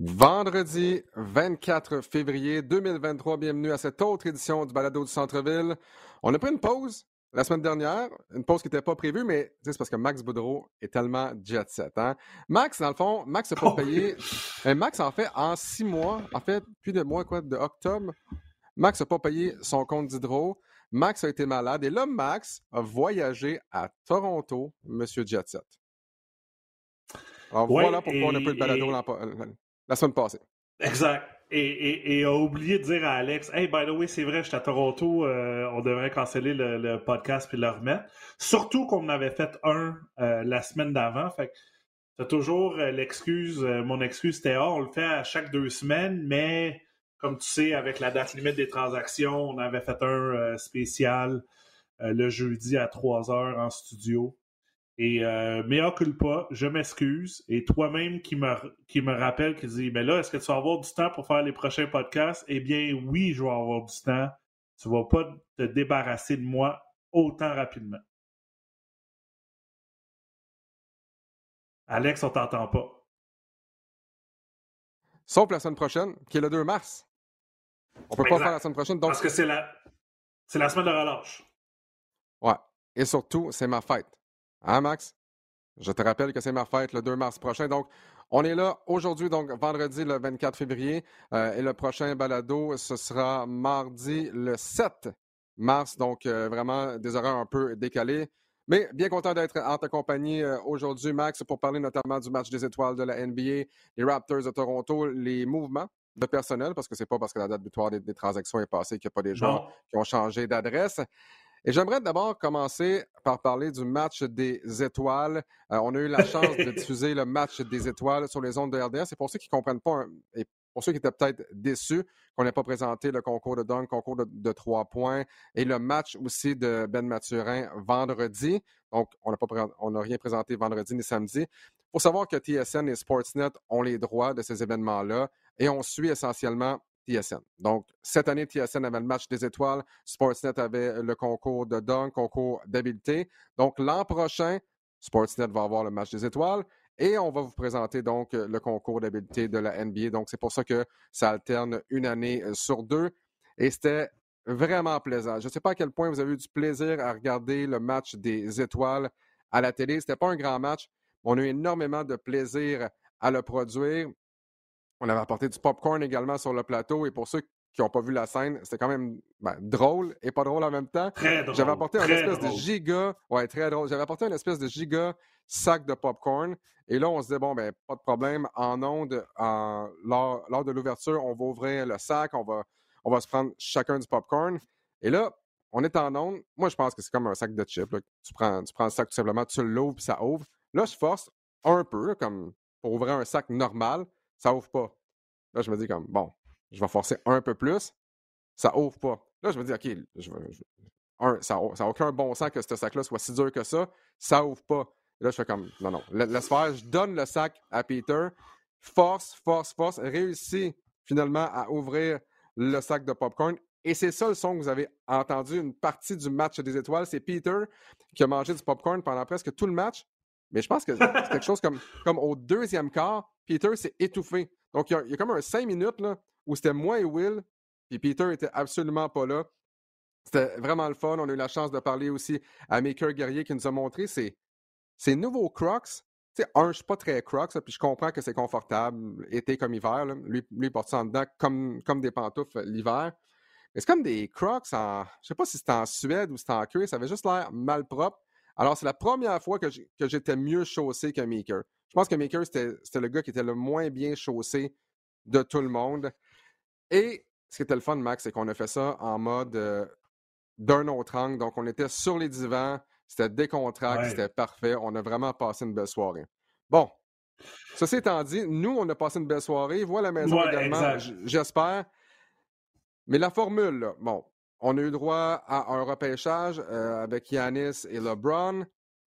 Vendredi 24 février 2023, bienvenue à cette autre édition du Balado du Centre-Ville. On a pris une pause la semaine dernière, une pause qui n'était pas prévue, mais c'est parce que Max Boudreau est tellement jet set. Hein? Max, dans le fond, Max n'a pas oh, payé. Eh, Max, en fait, en six mois, en fait, plus de mois, quoi, de octobre, Max n'a pas payé son compte d'hydro. Max a été malade et là, Max a voyagé à Toronto, Monsieur Jet Set. Alors voilà pourquoi on a pris le balado la semaine passée. Exact. Et, a oublié de dire à Alex Hey, by the way, c'est vrai, j'étais à Toronto, euh, on devrait canceller le, podcast puis le remettre. Surtout qu'on en avait fait un euh, la semaine d'avant. Fait que toujours euh, l'excuse, mon excuse c'était Ah, on le fait à chaque deux semaines, mais comme tu sais, avec la date limite des transactions, on avait fait un spécial le jeudi à 3 heures en studio. Et euh, mea culpa, je m'excuse. Et toi-même qui me, qui me rappelle, qui dit Mais là, est-ce que tu vas avoir du temps pour faire les prochains podcasts? Eh bien, oui, je vais avoir du temps. Tu ne vas pas te débarrasser de moi autant rapidement. Alex, on t'entend pas. Sauf la semaine prochaine, qui est le 2 mars. On peut pas faire la semaine prochaine. Parce que c'est la, c'est la semaine de relâche. Ouais. Et surtout, c'est ma fête. Hein, Max? Je te rappelle que c'est ma fête le 2 mars prochain. Donc, on est là aujourd'hui, donc vendredi le 24 février. Euh, et le prochain balado, ce sera mardi le 7 mars. Donc, euh, vraiment des horaires un peu décalés. Mais bien content d'être en ta compagnie euh, aujourd'hui, Max, pour parler notamment du match des étoiles de la NBA, les Raptors de Toronto, les mouvements de personnel, parce que c'est pas parce que la date butoir des, des transactions est passée qu'il n'y a pas des joueurs qui ont changé d'adresse. Et j'aimerais d'abord commencer par parler du match des étoiles. Euh, on a eu la chance de diffuser le match des étoiles sur les ondes de RDS. C'est pour ceux qui ne comprennent pas, et pour ceux qui étaient peut-être déçus qu'on n'ait pas présenté le concours de dunk, concours de, trois points et le match aussi de Ben Mathurin vendredi. Donc, on n'a rien présenté vendredi ni samedi. Il faut savoir que TSN et Sportsnet ont les droits de ces événements-là et on suit essentiellement TSN. Donc, cette année, TSN avait le match des étoiles, Sportsnet avait le concours de dunk, concours d'habileté. Donc, l'an prochain, Sportsnet va avoir le match des étoiles et on va vous présenter donc le concours d'habileté de la NBA. Donc, c'est pour ça que ça alterne une année euh, sur deux. Et c'était vraiment plaisant. Je ne sais pas à quel point vous avez eu du plaisir à regarder le match des étoiles à la télé. Ce n'était pas un grand match. On a eu énormément de plaisir à le produire. On avait apporté du popcorn également sur le plateau. Et pour ceux qui n'ont pas vu la scène, c'était quand même ben, drôle et pas drôle en même temps. Très drôle. J'avais apporté un espèce de giga. Ouais, très drôle. J'avais apporté un espèce de giga sac de popcorn. Et là, on se disait, bon, ben, pas de problème. En onde, en, lors, de l'ouverture, on va ouvrir le sac, on va, on va se prendre chacun du popcorn. Et là, on est en onde. Moi, je pense que c'est comme un sac de chips. Tu, prends, tu prends le sac tout simplement, tu l'ouvres, puis ça ouvre. Là, je force un peu, comme pour ouvrir un sac normal ça ouvre pas. Là, je me dis comme, bon, je vais forcer un peu plus, ça ouvre pas. Là, je me dis, OK, ça n'a aucun bon sens que ce sac-là soit si dur que ça, ça ouvre pas. là, je fais comme, non, non, laisse faire, je donne le sac à Peter, force, force, force, réussit finalement à ouvrir le sac de popcorn. Et c'est ça le son que vous avez entendu, une partie du match des étoiles. C'est Peter qui a mangé du popcorn pendant presque tout le match. Mais je pense que c'est quelque chose comme, comme au deuxième quart, Peter s'est étouffé. Donc, il y, a, comme un cinq minutes là, où c'était moi et Will, puis Peter était absolument pas là. C'était vraiment le fun. On a eu la chance de parler aussi à Maker Guerrier qui nous a montré ses, nouveaux Crocs. Tu sais, un, je suis pas très Crocs, puis je comprends que c'est confortable, été comme hiver. Lui, lui, porte ça en dedans comme, comme des pantoufles l'hiver. Mais c'est comme des Crocs en. Je sais pas si c'était en Suède ou c'était en cuir, ça avait juste l'air mal propre. Alors, c'est la première fois que j'étais mieux chaussé que Maker. Je pense que Maker, c'était le gars qui était le moins bien chaussé de tout le monde. Et ce qui était le fun, Max, c'est qu'on a fait ça en mode euh, d'un autre angle. Donc, on était sur les divans, c'était décontracté, c'était parfait. On a vraiment passé une belle soirée. Bon, ceci étant dit, nous, on a passé une belle soirée. Voilà la maison également, j'espère. Mais la formule, là, bon, on a eu droit à un repêchage euh, avec Yanis et LeBron.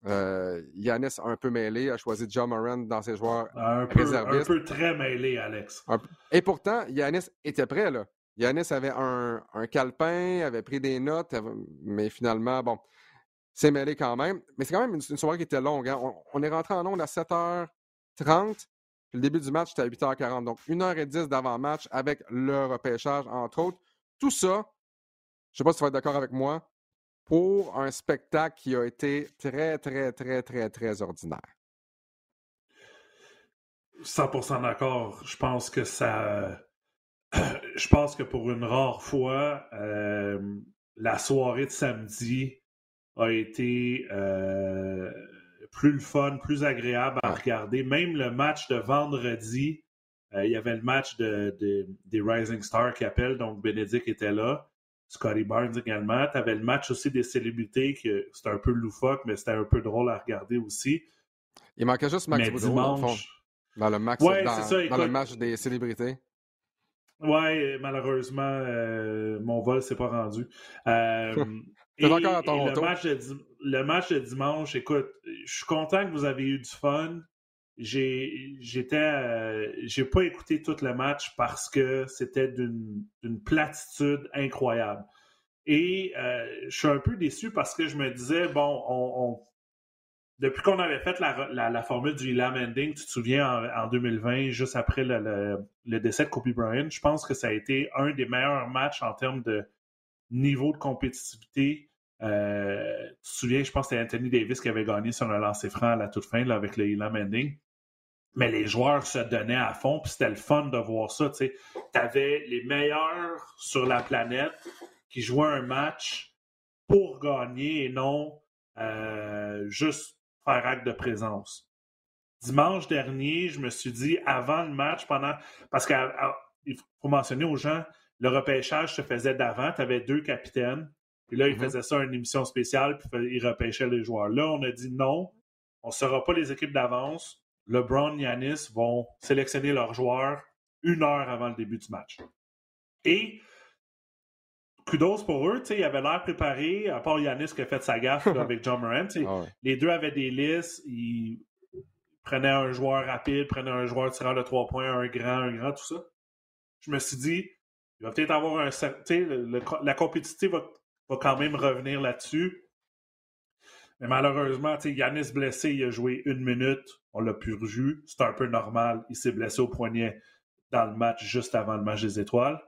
Euh, Yanis un peu mêlé, a choisi John Moran dans ses joueurs un peu, réservistes. Un peu très mêlé, Alex. Et pourtant, Yanis était prêt, là. Yanis avait un, un, calepin, avait pris des notes, mais finalement, bon, c'est mêlé quand même. Mais c'est quand même une, soirée qui était longue. Hein. On, est rentré en ondes à 7h30. Puis le début du match, c'était à 8h40. Donc, 1h10 d'avant-match avec le repêchage, entre autres. Tout ça, je ne sais pas si tu vas être d'accord avec moi, pour un spectacle qui a été très, très, très, très, très ordinaire. 100% d'accord. Je pense que ça. Je pense que pour une rare fois, euh, la soirée de samedi a été euh, plus le fun, plus agréable à regarder. Même le match de vendredi, euh, il y avait le match de, des Rising Stars qui appellent, donc Bénédicte était là. Scotty Barnes également. Tu avais le match aussi des célébrités, que c'était un peu loufoque, mais c'était un peu drôle à regarder aussi. Il manquait juste Max Boudreau, dimanche... dans, le, max, dans, le match des célébrités. Ouais, malheureusement, euh, mon vol s'est pas rendu. Euh, encore à Toronto. le, match de, le match de dimanche, écoute, je suis content que vous avez eu du fun j'ai j'étais euh, j'ai pas écouté tout le match parce que c'était d'une platitude incroyable. Et euh, je suis un peu déçu parce que je me disais, bon, on, depuis qu'on avait fait la, formule du Elam Ending, tu te souviens, en, 2020, juste après le, décès de Kobe Bryant, je pense que ça a été un des meilleurs matchs en termes de niveau de compétitivité. Euh, tu te souviens, je pense que c'était Anthony Davis qui avait gagné sur un lancer franc à la toute fin avec le Elam Ending mais les joueurs se donnaient à fond, puis c'était le fun de voir ça. Tu avais les meilleurs sur la planète qui jouaient un match pour gagner et non euh, juste faire acte de présence. Dimanche dernier, je me suis dit, avant le match, pendant. Parce qu'il faut mentionner aux gens, le repêchage se faisait d'avant. Tu avais deux capitaines. Puis là, ils mm-hmm. faisaient ça une émission spéciale, puis ils repêchaient les joueurs. Là, on a dit non, on ne sera pas les équipes d'avance LeBron et Yanis vont sélectionner leurs joueurs une heure avant le début du match. Et kudos pour eux, ils avaient l'air préparés, à part Yanis qui a fait sa gaffe avec John Moran. Ah les deux avaient des listes, ils prenaient un joueur rapide, prenaient un joueur tirant de trois points, un grand, un grand, tout ça. Je me suis dit, il va peut-être avoir un. la compétitivité va, va quand même revenir là-dessus. Mais malheureusement, Yanis blessé, il a joué une minute. On l'a plus revu. C'est un peu normal. Il s'est blessé au poignet dans le match juste avant le match des étoiles.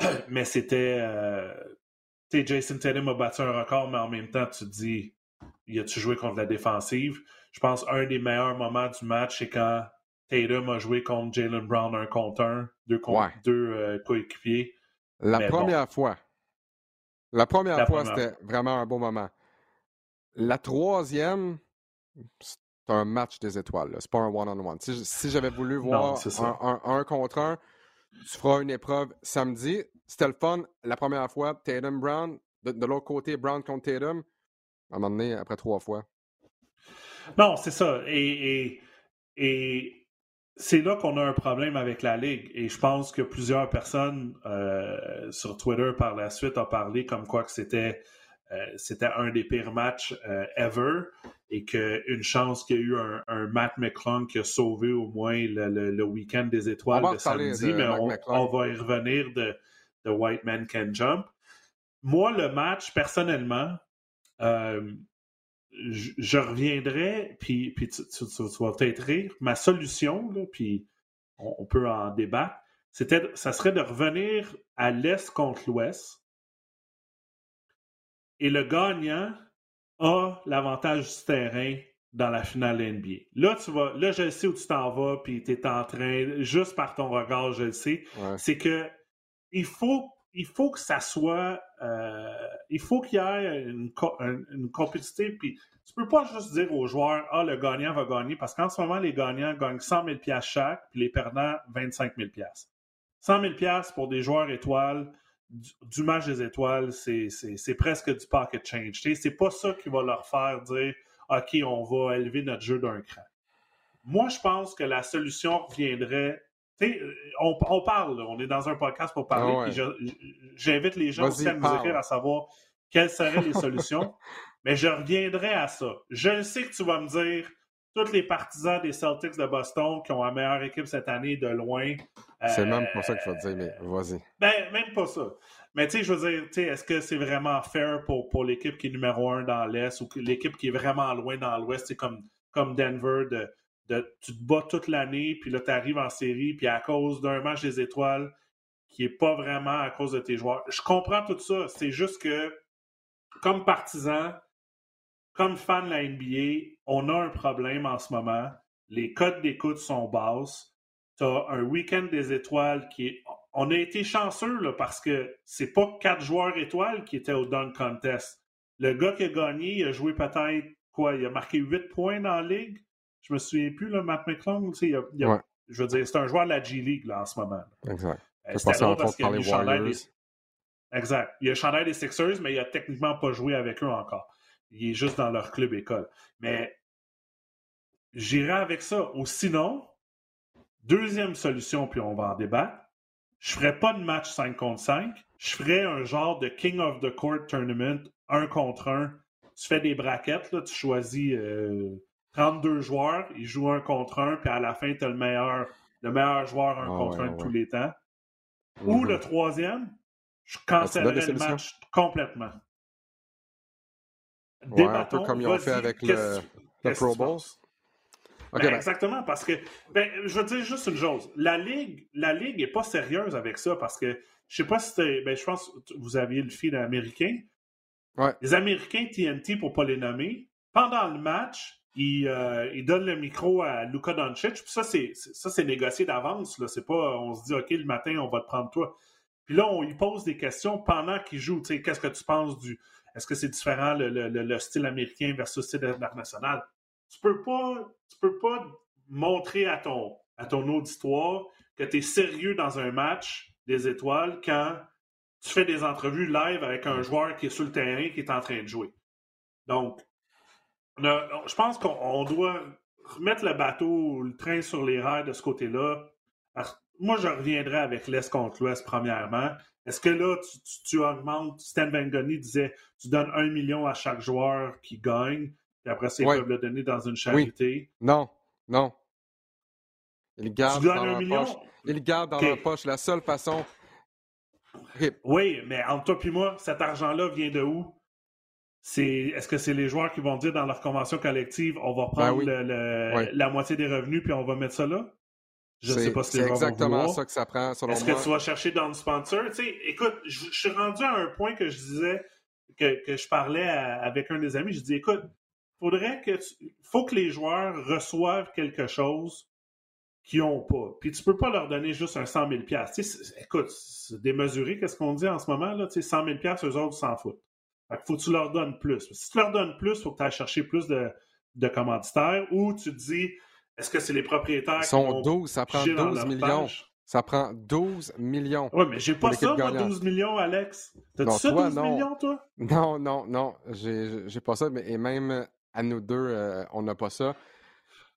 Mais c'était. Euh, Jason Tatum a battu un record, mais en même temps, tu te dis, il a-tu joué contre la défensive? Je pense un des meilleurs moments du match, c'est quand Tatum a joué contre Jalen Brown un contre un, deux, deux euh, coéquipiers. La première fois. La première fois, c'était vraiment un bon moment. La troisième, c'est un match des étoiles. C'est pas un one-on-one. Si, j'avais voulu voir un, contre un, tu feras une épreuve samedi. C'était le fun la première fois. Tatum Brown, de, l'autre côté, Brown contre Tatum. À un moment donné, après trois fois. Non, c'est ça. Et, et, c'est là qu'on a un problème avec la Ligue. Et je pense que plusieurs personnes euh, sur Twitter par la suite ont parlé comme quoi que c'était c'était un des pires matchs euh, ever et qu'une chance qu'il y a eu un, Matt McClung qui a sauvé au moins le, week-end des étoiles de samedi, mais on, va y revenir de, White Man Can Jump. Moi, le match, personnellement, euh, je, reviendrai, puis, puis tu, vas peut-être rire. Ma solution, puis on, peut en débattre, c'était, ça serait de revenir à l'Est contre l'Ouest et le gagnant a l'avantage du terrain dans la finale NBA. Là, tu vas, là, je sais où tu t'en vas, puis tu es en train, juste par ton regard, je le sais, c'est que il faut, il faut que ça soit, euh, il faut qu'il y ait une, une, compétitivité, puis tu peux pas juste dire aux joueurs, ah, le gagnant va gagner, parce qu'en ce moment, les gagnants gagnent 100 000 chaque, puis les perdants, 25 000 100 000 pour des joueurs étoiles, du, match des étoiles, c'est presque du pocket change. C'est pas ça qui va leur faire dire OK, on va élever notre jeu d'un cran. Moi, je pense que la solution reviendrait. On, on, parle, on est dans un podcast pour parler. Ah j'invite les gens aussi à nous écrire à savoir quelles seraient les solutions. mais je reviendrai à ça. Je sais que tu vas me dire tous les partisans des Celtics de Boston qui ont la meilleure équipe cette année de loin. C'est même pas ça qu'il faut dire, mais vas-y. Ben, même pas ça. Mais tu sais, je veux dire, est-ce que c'est vraiment fair pour, pour l'équipe qui est numéro un dans l'Est ou l'équipe qui est vraiment loin dans l'Ouest, comme, comme Denver, de, de, tu te bats toute l'année, puis là, tu arrives en série, puis à cause d'un match des étoiles qui est pas vraiment à cause de tes joueurs. Je comprends tout ça. C'est juste que, comme partisan, comme fan de la NBA, on a un problème en ce moment. Les codes d'écoute sont basses. Tu as un week-end des étoiles qui est. On a été chanceux là, parce que c'est pas quatre joueurs étoiles qui étaient au Dunk Contest. Le gars qui a gagné, il a joué peut-être quoi? Il a marqué 8 points dans la ligue? Je me souviens plus, là, Matt McClung. Il Je veux dire, c'est un joueur de la G League là, en ce moment. Exact. Euh, c'était parce qu'il a des... Exact. Il a chandail des Sixers, mais il a techniquement pas joué avec eux encore. Il est juste dans leur club école. Mais j'irai avec ça. Ou sinon, deuxième solution, puis on va en débattre. Je ferais pas de match 5 contre 5. Je ferais un genre de King of the Court Tournament, un contre un. Tu fais des braquettes, là, tu choisis 32 euh, joueurs, ils jouent un contre un, puis à la fin, tu as le meilleur, le meilleur joueur un ah contre un de tous les temps. Ou le troisième, je cancellerais le match complètement. Ouais, un peu comme ils ont fait avec le, Pro Bowl. Ben, ben. Exactement, parce que ben, je veux dire juste une chose. La Ligue la Ligue n'est pas sérieuse avec ça parce que je sais pas si c'était. Ben, je pense que vous aviez le fil américain. Ouais. Les Américains TNT, pour ne pas les nommer, pendant le match, ils, euh, ils donnent le micro à Luka Doncic. Puis ça, c'est, ça, c'est négocié d'avance. C'est pas on se dit OK, le matin, on va te prendre toi. Puis là, on lui pose des questions pendant qu'il joue. Qu'est-ce que tu penses du, est-ce que c'est différent le, style américain versus le style international? Tu peux pas, tu peux pas montrer à ton, à ton auditoire que tu es sérieux dans un match des étoiles quand tu fais des entrevues live avec un joueur qui est sur le terrain qui est en train de jouer. Donc, je pense qu'on doit remettre le bateau, le train sur les rails de ce côté-là. Moi, je reviendrai avec l'Est contre l'Ouest, premièrement. Est-ce que là, tu, augmentes, Stan Van disait, tu donnes un million à chaque joueur qui gagne, et après ça, ils peuvent le donner dans une charité? Non, non. Ils gardent dans leur poche. Ils gardent dans leur poche. La seule façon... Oui, mais entre toi et moi, cet argent-là vient de où? est-ce que c'est les joueurs qui vont dire dans leur convention collective, on va ben prendre la moitié des revenus puis on va mettre ça là? Je ne sais pas si c'est exactement ça que ça prend, selon Est-ce que tu vas chercher dans le sponsor? Tu sais, écoute, je, suis rendu à un point que je disais, que, que je parlais avec un des amis, je dis, écoute, faudrait que faut que les joueurs reçoivent quelque chose qu'ils n'ont pas. Puis tu peux pas leur donner juste un 100 000 tu sais, Écoute, c'est démesuré, qu'est-ce qu'on dit en ce moment? Là? Tu sais, 100 000 eux autres s'en foutent. Fait faut que tu leur donnes plus. Si tu leur donnes plus, il faut que tu ailles chercher plus de, de commanditaires ou tu te dis, est-ce que c'est les propriétaires qui sont 12, ça prend 12 millions. Ça prend 12 millions. Oui, mais j'ai pas ça, moi, 12 millions, Alex. T'as-tu ça, 12 millions, toi? Non, non, non. J'ai pas ça, mais et même à nous deux, euh, on n'a pas ça.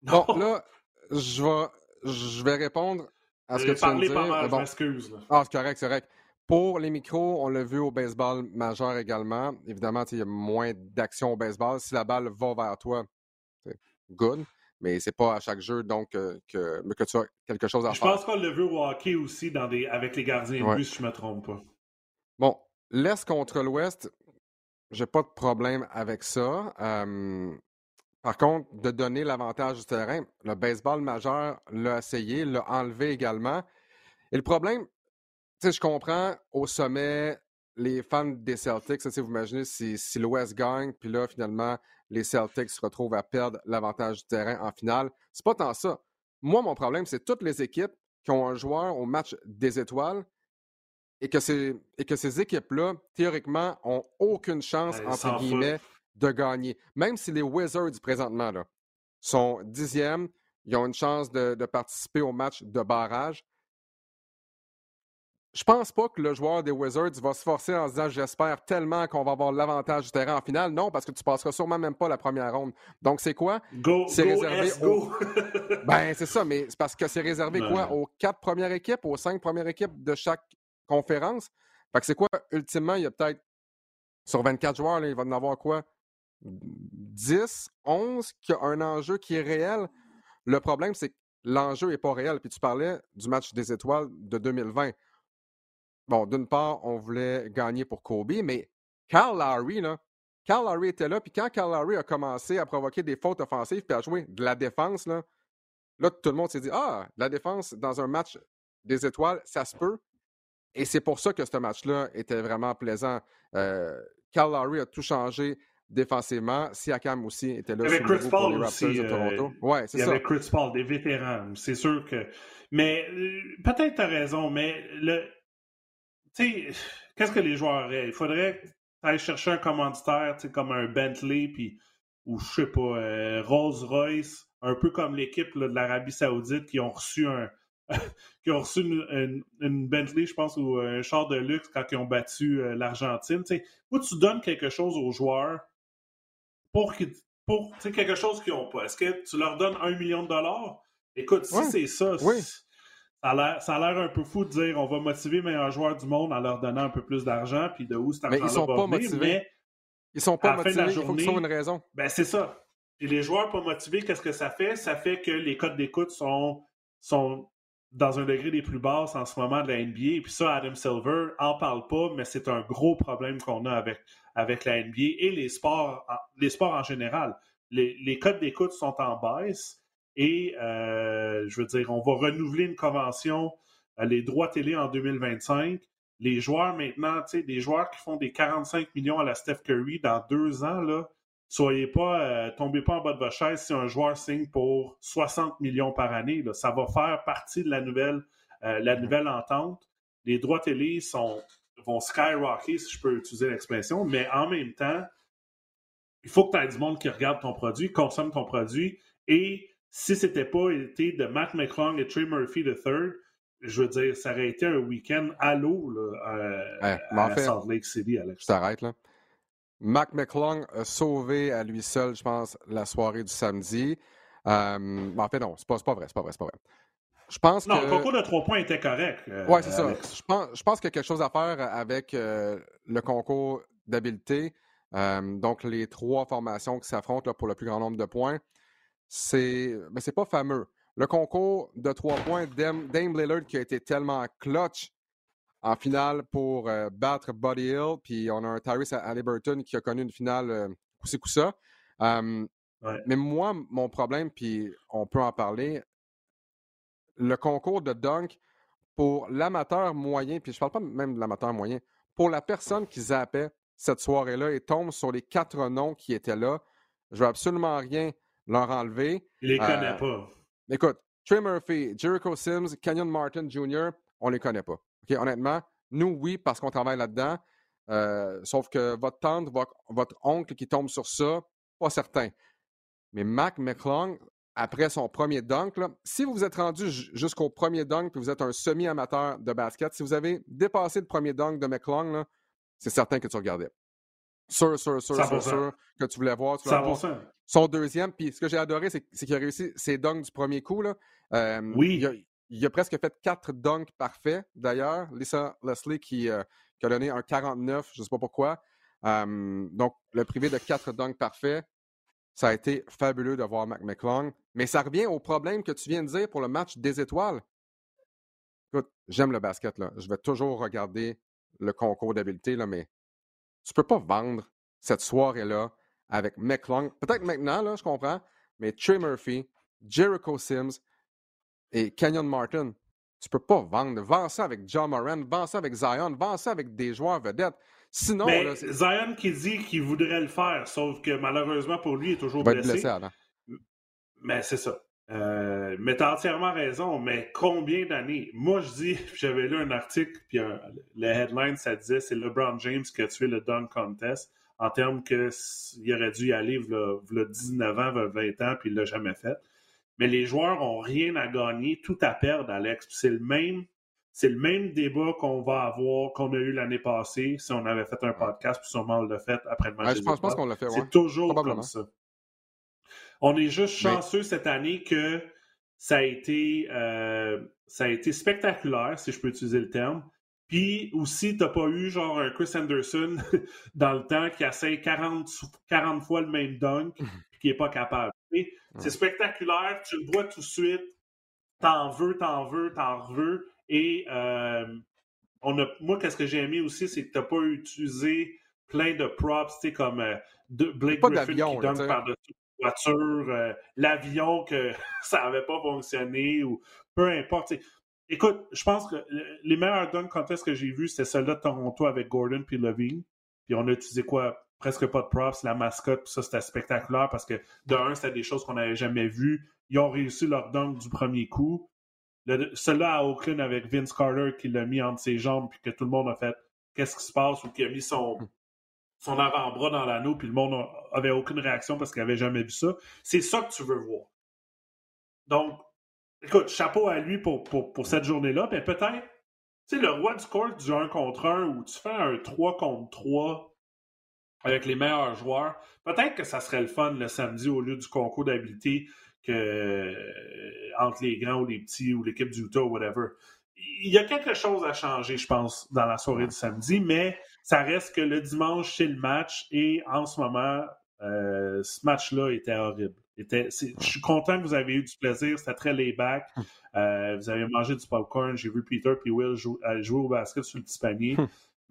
Bon, là, je vais, je vais répondre à ce que tu viens de dire. Pas mal, bon. je m'excuse. Ah, c'est correct, c'est correct. Pour les micros, on l'a vu au baseball majeur également. Évidemment, il y a moins d'action au baseball. Si la balle va vers toi, c'est good mais c'est pas à chaque jeu donc que, que tu as quelque chose à je faire. Je pense qu'on l'a vu au hockey aussi dans des, avec les gardiens de si je me trompe pas. Bon, l'Est contre l'Ouest, j'ai pas de problème avec ça. par contre, de donner l'avantage du terrain, le baseball majeur l'a essayé, l'a enlevé également. Et le problème, tu sais, je comprends au sommet, les fans des Celtics, vous imaginez si, si l'Ouest gagne, puis là, finalement, les Celtics se retrouvent à perdre l'avantage du terrain en finale. C'est pas tant ça. Moi, mon problème, c'est toutes les équipes qui ont un joueur au match des étoiles et que ces, et que ces équipes-là, théoriquement, ont aucune chance, entre guillemets, de gagner. Même si les Wizards, présentement, là, sont dixièmes, ils ont une chance de participer au match de barrage je pense pas que le joueur des Wizards va se forcer en se disant j'espère tellement qu'on va avoir l'avantage du terrain en finale. Non, parce que tu passeras sûrement même pas la première ronde. Donc c'est quoi? Go, c'est réservé go. ben c'est ça, mais c'est parce que c'est réservé quoi? Aux quatre premières équipes, aux cinq premières équipes de chaque conférence. Fait que c'est quoi? Ultimement, il y a peut-être sur 24 joueurs, il va en avoir quoi? 10, 11 qui a un enjeu qui est réel. Le problème, c'est que l'enjeu n'est pas réel. Puis tu parlais du match des étoiles de 2020 bon, d'une part, on voulait gagner pour Kobe, mais Carl Lowry, là, Carl Lowry était là, puis quand Carl Lowry a commencé à provoquer des fautes offensives puis à jouer de la défense, là, là, tout le monde s'est dit Ah, la défense dans un match des étoiles, ça se peut. Et c'est pour ça que ce match-là était vraiment plaisant. Euh, Cal Lowry a tout changé défensivement. Siakam aussi était là. Avec Chris Paul de aussi. Toronto. ouais, c'est ça. Il y avait Chris Paul, des vétérans. C'est sûr que. Mais euh, peut-être tu as raison, mais le. Tu sais, qu'est-ce que les joueurs auraient? Il faudrait aller chercher un commanditaire, comme un Bentley, puis, ou je sais pas, euh, Rolls-Royce, un peu comme l'équipe de l'Arabie Saoudite qui ont reçu un. qui ont reçu une, Bentley, je pense, ou un char de luxe quand ils ont battu euh, l'Argentine. Où tu donnes quelque chose aux joueurs pour, pour quelque chose qu'ils n'ont pas. Est-ce que tu leur donnes un million de dollars? Écoute, si c'est ça, ça a l'air un peu fou de dire on va motiver les meilleurs joueurs du monde en leur donnant un peu plus d'argent, puis de où cet argent Mais ils sont pas motivés. Mais ils sont pas motivés, il faut qu'ils une raison. Ben, c'est ça. Et les joueurs pas motivés, qu'est-ce que ça fait? Ça fait que les codes d'écoute sont, sont dans un degré des plus basses en ce moment de la NBA. Et puis ça, Adam Silver en parle pas, mais c'est un gros problème qu'on a avec, avec la NBA et les sports, les sports en général. Les, les codes d'écoute sont en baisse et euh, je veux dire, on va renouveler une convention, euh, les droits télé en 2025. Les joueurs maintenant, tu sais, des joueurs qui font des 45 millions à la Steph Curry dans deux ans, là, soyez pas, euh, tombez pas en bas de votre chaise si un joueur signe pour 60 millions par année. Là. Ça va faire partie de la nouvelle, la nouvelle entente. Les droits télé sont, vont skyrocker, si je peux utiliser l'expression, mais en même temps, il faut que tu aies du monde qui regarde ton produit, consomme ton produit et si c'était pas été de Matt McClung et Trey Murphy III, je veux dire, ça aurait été un week-end à l'eau à, Salt Lake City, Alex. Je t'arrête là. Mac McClung a sauvé à lui seul, je pense, la soirée du samedi. Euh, en fait, non, c'est pas, pas vrai, c'est pas vrai, c'est pas vrai. Je pense non, que... le concours de trois points était correct. Euh, oui, c'est ça. Je pense, je pense qu'il y a quelque chose à faire avec euh, le concours d'habileté. Donc, les trois formations qui s'affrontent pour le plus grand nombre de points c'est mais c'est pas fameux. Le concours de trois points, Dame, Lillard qui a été tellement clutch en finale pour euh, battre Buddy Hill, puis on a un Tyrese Halliburton qui a connu une finale euh, coup ça. Mais moi, mon problème, puis on peut en parler, le concours de dunk pour l'amateur moyen, puis je parle pas même de l'amateur moyen, pour la personne qui zappait cette soirée-là et tombe sur les quatre noms qui étaient là, je veux absolument rien leur enlever. Il les connaît euh, pas. Écoute, Trey Murphy, Jericho Sims, Kenyon Martin Jr., on les connaît pas. Honnêtement, nous, oui, parce qu'on travaille là-dedans. Euh, sauf que votre tante, votre, oncle qui tombe sur ça, pas certain. Mais Mac McClung, après son premier dunk, si vous vous êtes rendu jusqu'au premier dunk et vous êtes un semi-amateur de basket, si vous avez dépassé le premier dunk de McClung, c'est certain que tu regardais. Sûr, sûr, sûr, sûr, sûr que tu voulais voir. Tu voulais voir son deuxième. Puis ce que j'ai adoré, c'est qu'il a réussi ses dunks du premier coup. Là. oui. Il a, presque fait quatre dunks parfaits, d'ailleurs. Lisa Leslie qui, euh, a donné un 49, je ne sais pas pourquoi. donc, le privé de quatre dunks parfaits, ça a été fabuleux de voir Mac McClung. Mais ça revient au problème que tu viens de dire pour le match des étoiles. Écoute, j'aime le basket. Là. Je vais toujours regarder le concours d'habileté, mais tu ne peux pas vendre cette soirée-là avec McClung. Peut-être maintenant, là, je comprends, mais Trey Murphy, Jericho Sims et Kenyon Martin. Tu peux pas vendre. Vends ça avec John Moran, vends ça avec Zion, vends ça avec des joueurs vedettes. Sinon, mais Zion qui dit qu'il voudrait le faire, sauf que malheureusement pour lui, il est toujours blessé. blessé Mais c'est ça. Euh, mais tu as entièrement raison, mais combien d'années? Moi, je dis, j'avais lu un article, puis le headline, ça disait c'est LeBron James qui a tué le Dunk Contest en termes qu'il aurait dû y aller il 19 ans, 20 ans, puis il ne l'a jamais fait. Mais les joueurs n'ont rien à gagner, tout à perdre, Alex. C'est le même. C'est le même débat qu'on va avoir, qu'on a eu l'année passée, si on avait fait un podcast, puis sûrement on l'a fait après le match. je, pense, qu'on l'a fait, C'est toujours comme ça. On est juste chanceux cette année que ça a été, euh, ça a été spectaculaire, si je peux utiliser le terme. Puis aussi, t'as pas eu genre un Chris Anderson dans le temps qui essaie 40, 40 fois le même dunk et qui est pas capable. C'est spectaculaire, tu le vois tout de suite, t'en veux, t'en veux, t'en veux. Et euh, on a, moi, qu'est-ce que j'ai aimé aussi, c'est que t'as pas utilisé plein de props, tu sais, comme euh, de Blake Griffin qui dunk par-dessus. voiture, euh, l'avion que ça n'avait pas fonctionné ou peu importe. Écoute, je pense que les meilleurs dunk contests que j'ai vus, c'était celle-là de Toronto avec Gordon puis Levine. Puis on a utilisé quoi? Presque pas de props, la mascotte, ça c'était spectaculaire parce que de un, c'était des choses qu'on n'avait jamais vues. Ils ont réussi leur dunk du premier coup. Celui-là à Oakland avec Vince Carter qui l'a mis entre ses jambes puis que tout le monde a fait qu'est-ce qui se passe ou qui a mis son, avant-bras dans l'anneau puis le monde avait aucune réaction parce qu'il n'avait jamais vu ça. C'est ça que tu veux voir. Donc, écoute, chapeau à lui pour, pour, cette journée-là. Mais peut-être, tu sais, le roi du court du 1 contre 1 où tu fais un 3 contre 3 avec les meilleurs joueurs, peut-être que ça serait le fun le samedi au lieu du concours d'habilité que euh, entre les grands ou les petits ou l'équipe du Utah ou whatever. Il y a quelque chose à changer, je pense, dans la soirée du samedi, mais ça reste que le dimanche, c'est le match et en ce moment, euh, ce match-là était horrible je suis content que vous avez eu du plaisir. C'était très laid-back. Hum. Euh, vous avez mangé du popcorn. J'ai vu Peter et Will jouer, au basket sur le petit panier.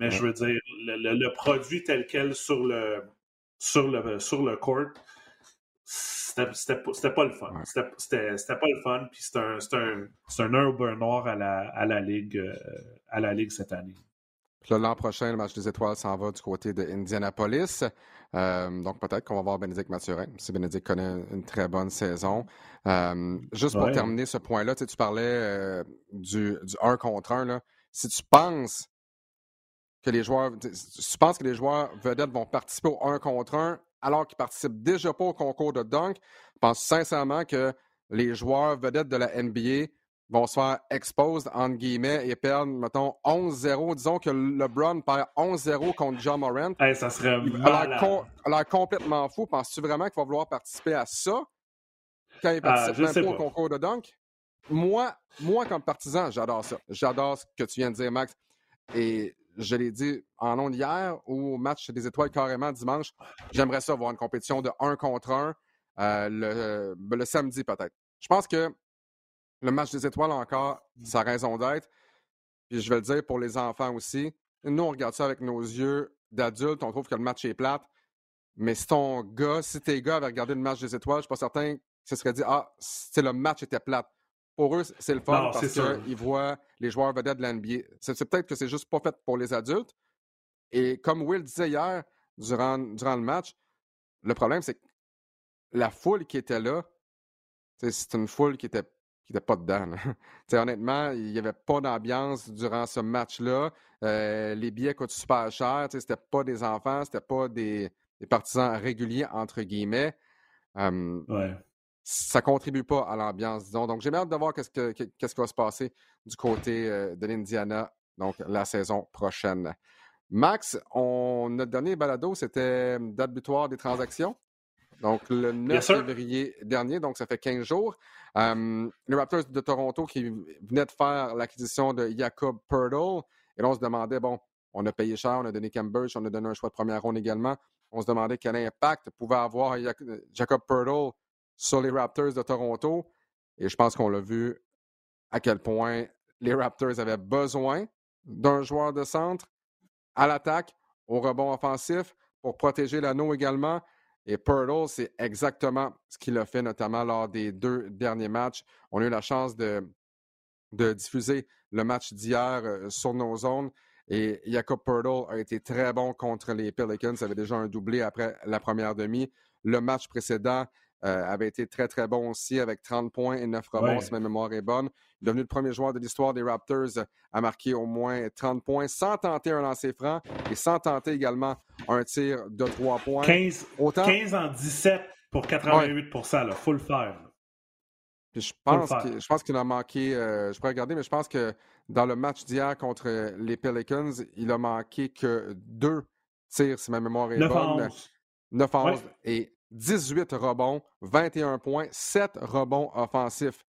Mais je veux dire, le, produit tel quel sur le, sur le, sur le court, c'était pas le fun. C'était pas le fun. Puis c'est un, un, un noir à la, à la, ligue, euh, à la Ligue cette année. L'an prochain, le match des étoiles s'en va du côté de Indianapolis. Euh, donc, peut-être qu'on va voir Bénédicte Mathurin, si Bénédicte connaît une très bonne saison. Euh, juste pour terminer ce point-là, tu, parlais euh, du, du 1 contre 1. Si tu penses que les joueurs, tu penses que les joueurs vedettes vont participer au 1 contre 1 alors qu'ils participent déjà pas au concours de dunk, je pense sincèrement que les joueurs vedettes de la NBA vont se faire expose, entre guillemets, et perdre, mettons, 11-0. Disons que LeBron perd 11-0 contre John Morant. ça serait il a complètement fou. Penses-tu vraiment qu'il va vouloir participer à ça quand il ah, participe même pas au concours de dunk? Moi, moi, comme partisan, j'adore ça. J'adore ce que tu viens de dire, Max. Et je l'ai dit en ondes hier au match des étoiles carrément dimanche. J'aimerais ça voir une compétition de 1 contre 1 euh, le, ben, le samedi peut-être. Je pense que le match des étoiles encore, sa raison d'être. Puis je vais le dire pour les enfants aussi. Nous, on regarde ça avec nos yeux d'adultes, on trouve que le match est plate. Mais si ton gars, si tes gars avaient regardé le match des étoiles, je suis pas certain que ce serait dit Ah, le match était plate. Pour eux, c'est le fun parce qu'ils voient les joueurs vedettes de l'NBA. C'est peut-être que c'est juste pas fait pour les adultes. Et comme Will disait hier, durant, durant le match, le problème, c'est que la foule qui était là, c'est une foule qui était qui n'était pas dedans. honnêtement, il n'y avait pas d'ambiance durant ce match-là. Euh, les billets coûtent super cher. Ce n'était pas des enfants, c'était pas des, partisans réguliers, entre guillemets. Euh, ouais. Ça contribue pas à l'ambiance, disons. Donc, j'ai hâte de voir qu'est-ce, que, qu'est-ce qui va se passer du côté euh, de l'Indiana, donc la saison prochaine. Max, on, notre dernier balado, c'était date butoir des transactions. Donc, le 9 février dernier, donc ça fait 15 jours. les Raptors de Toronto qui venaient de faire l'acquisition de Jacob Purtle. Et là, on se demandait, bon, on a payé cher, on a donné Cambridge, on a donné un choix de première ronde également. On se demandait quel impact pouvait avoir Jacob Purtle sur les Raptors de Toronto. Et je pense qu'on l'a vu à quel point les Raptors avaient besoin d'un joueur de centre à l'attaque, au rebond offensif, pour protéger l'anneau également. Et Purtle, c'est exactement ce qu'il a fait, notamment lors des deux derniers matchs. On a eu la chance de, diffuser le match d'hier euh, sur nos zones. Et Jacob Purtle a été très bon contre les Pelicans. Il avait déjà un doublé après la première demi. Le match précédent, euh, avait été très, très bon aussi avec 30 points et 9 rebonds, si ma mémoire est bonne. Il est devenu le premier joueur de l'histoire des Raptors à marquer au moins 30 points sans tenter un lancer franc et sans tenter également un tir de 3 points. 15, en 17 pour 88 Il faut le faire. je pense, je pense qu'il a manqué, euh, je pourrais regarder, mais je pense que dans le match d'hier contre les Pelicans, il a manqué que deux tirs, si ma mémoire est bonne. 9 11. Et 18 rebonds, 21 points, 7 rebonds offensifs.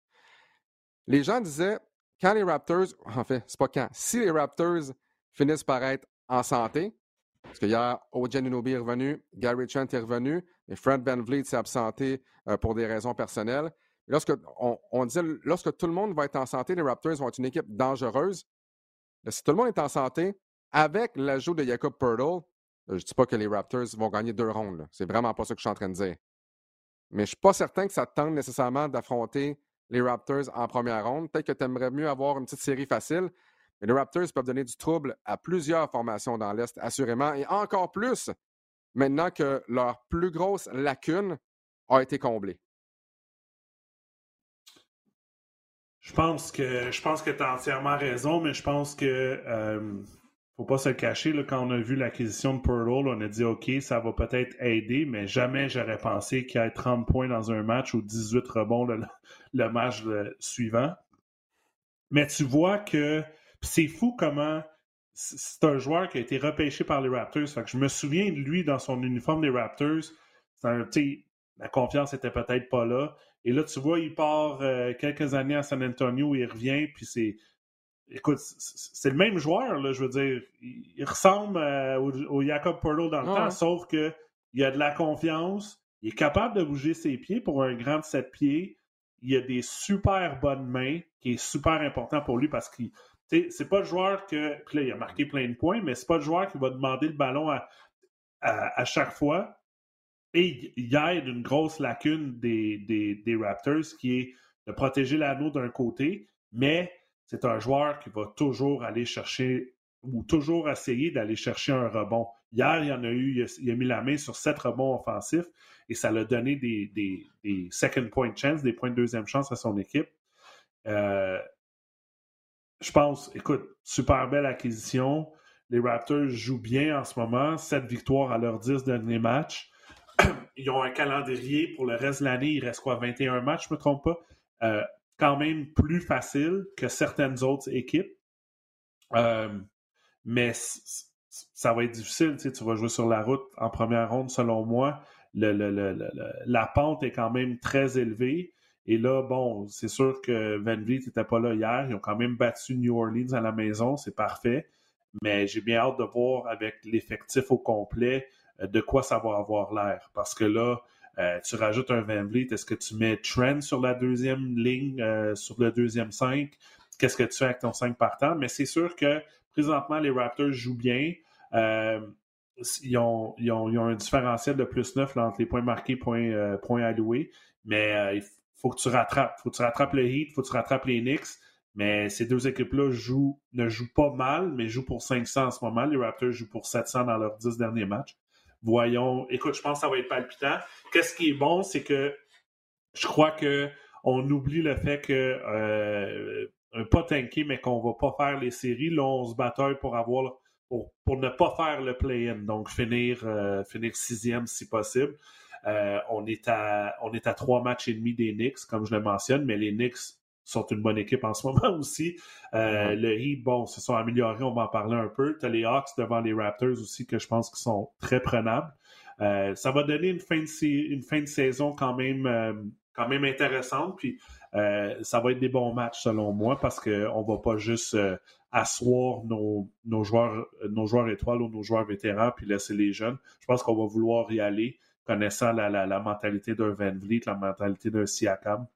Les gens disaient, quand les Raptors, en fait, c'est pas quand, si les Raptors finissent par être en santé, parce qu'hier, Ojen Unobi est revenu, Gary Trent est revenu, et Fred Van Vliet s'est absenté euh, pour des raisons personnelles. Lorsque on, disait, lorsque tout le monde va être en santé, les Raptors vont être une équipe dangereuse. si tout le monde est en santé, avec l'ajout de Jacob Purtle, euh, je ne dis pas que les Raptors vont gagner deux rondes. C'est vraiment pas ça que je suis en train de dire. mais je ne suis pas certain que ça te tente nécessairement d'affronter les Raptors en première ronde. Peut-être que tu aimerais mieux avoir une petite série facile, mais les Raptors peuvent donner du trouble à plusieurs formations dans l'Est, assurément, et encore plus maintenant que leur plus grosse lacune a été comblée. Je pense que je pense que tu as entièrement raison, mais je pense que euh, faut pas se cacher. Quand on a vu l'acquisition de Pearl, on a dit OK, ça va peut-être aider, mais jamais j'aurais pensé qu'il y ait 30 points dans un match ou 18 rebonds le, match suivant. Mais tu vois que c'est fou comment c'est un joueur qui a été repêché par les Raptors. je me souviens de lui dans son uniforme des Raptors. Un, la confiance était peut-être pas là. Et là, tu vois, il part euh, quelques années à San Antonio, il revient, puis c'est. Écoute, c'est le même joueur, là, je veux dire. Il, ressemble euh, au, Jacob Perlo dans le temps, sauf que il a de la confiance, il est capable de bouger ses pieds pour un grand 7 pieds. Il a des super bonnes mains, qui est super important pour lui parce qu'il. C'est pas le joueur que. Puis là, il a marqué plein de points, mais c'est pas le joueur qui va demander le ballon à, à chaque fois. Et il y a une grosse lacune des, des, Raptors qui est de protéger l'anneau d'un côté, mais c'est un joueur qui va toujours aller chercher ou toujours essayer d'aller chercher un rebond. Hier, il y en a eu, il a, mis la main sur sept rebonds offensifs et ça l'a donné des, second point chance, des points de deuxième chance à son équipe. Euh, je pense, écoute, super belle acquisition. Les Raptors jouent bien en ce moment, sept victoires à leurs dix derniers matchs ils ont un calendrier pour le reste de l'année. Il reste quoi, 21 matchs, je ne me trompe pas. Euh, quand même plus facile que certaines autres équipes. Euh, mais ça va être difficile. Tu, vas jouer sur la route en première ronde, selon moi. la pente est quand même très élevée. Et là, bon, c'est sûr que Van Vliet n'était pas là hier. Ils ont quand même battu New Orleans à la maison. C'est parfait. Mais j'ai bien hâte de voir avec l'effectif au complet euh, de quoi ça va avoir l'air. Parce que là, euh, tu rajoutes un Van Vliet, est-ce que tu mets Trent sur la deuxième ligne, euh, sur le deuxième 5? Qu'est-ce que tu fais avec ton 5 partant? Mais c'est sûr que présentement, les Raptors jouent bien. ils, ont, un différentiel de plus 9 entre les points marqués et points, points alloués. Mais il faut que tu rattrapes. Il faut que tu rattrapes le Heat, il faut que tu rattrapes les Knicks. Mais ces deux équipes-là ne jouent pas mal, mais jouent pour 500 en ce moment. Les Raptors jouent pour 700 dans leurs 10 derniers matchs voyons, écoute, je pense que ça va être palpitant. Qu'est-ce qui est bon, c'est que je crois que on oublie le fait que euh, pas tanker, mais qu'on va pas faire les séries. Là, on se bataille pour avoir pour, pour ne pas faire le play-in, donc finir, euh, finir sixième si possible. Euh, on, est à, on est à trois matchs et demi des Knicks, comme je le mentionne, mais les Knicks sont une bonne équipe en ce moment aussi. Euh, le Heat, bon, se sont améliorés, on va en parler un peu. Tu as les Hawks devant les Raptors aussi, que je pense qu'ils sont très prenables. Euh, ça va donner une fin de, une fin de saison quand même, euh, quand même intéressante. Puis ça va être des bons matchs selon moi parce qu'on ne va pas juste asseoir nos, nos, joueurs, nos joueurs étoiles ou nos joueurs vétérans puis laisser les jeunes. Je pense qu'on va vouloir y aller connaissant la, la, la mentalité d'un Van Vliet, la mentalité d'un Siakam.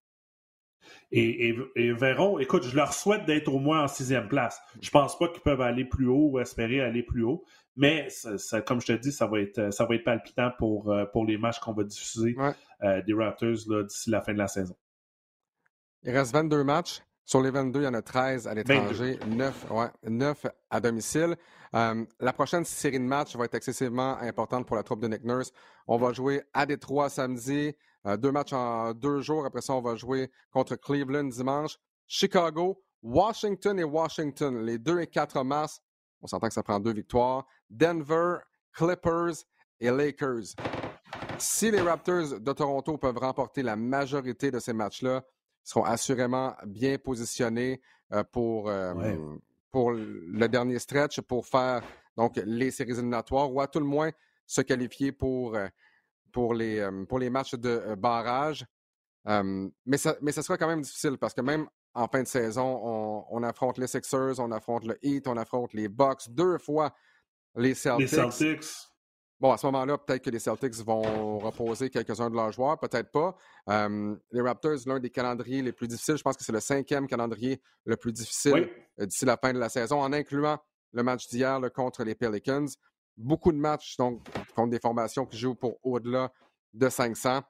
Et, verront, écoute, je leur souhaite d'être au moins en sixième place. Je pense pas qu'ils peuvent aller plus haut ou espérer aller plus haut, mais comme je te dis, ça va être, ça va être palpitant pour, euh, pour les matchs qu'on va diffuser euh, des Raptors d'ici la fin de la saison. Il reste 22 matchs. Sur les 22, il y en a 13 à l'étranger, 9, ouais, 9, à domicile. Euh, la prochaine série de matchs va être excessivement importante pour la troupe de Nick Nurse. On va jouer à Détroit samedi, deux matchs en deux jours. Après ça, on va jouer contre Cleveland dimanche. Chicago, Washington et Washington, les 2 et 4 mars. On s'entend que ça prend deux victoires. Denver, Clippers et Lakers. Si les Raptors de Toronto peuvent remporter la majorité de ces matchs-là, ils seront assurément bien positionnés euh, pour, euh, pour le dernier stretch, pour faire donc les séries éliminatoires ou à tout le moins se qualifier pour pour les, pour les matchs de barrage. mais, ça, mais ça sera quand même difficile parce que même en fin de saison, on, affronte les Sixers, on affronte le Heat, on affronte les Bucks, deux fois les Celtics. Les Celtics. Bon, à ce moment-là, peut-être que les Celtics vont reposer quelques-uns de leurs joueurs, peut-être pas. les Raptors, l'un des calendriers les plus difficiles, je pense que c'est le cinquième calendrier le plus difficile euh, d'ici la fin de la saison, en incluant le match d'hier contre les Pelicans beaucoup de matchs donc, contre des formations qui jouent pour au-delà de 500.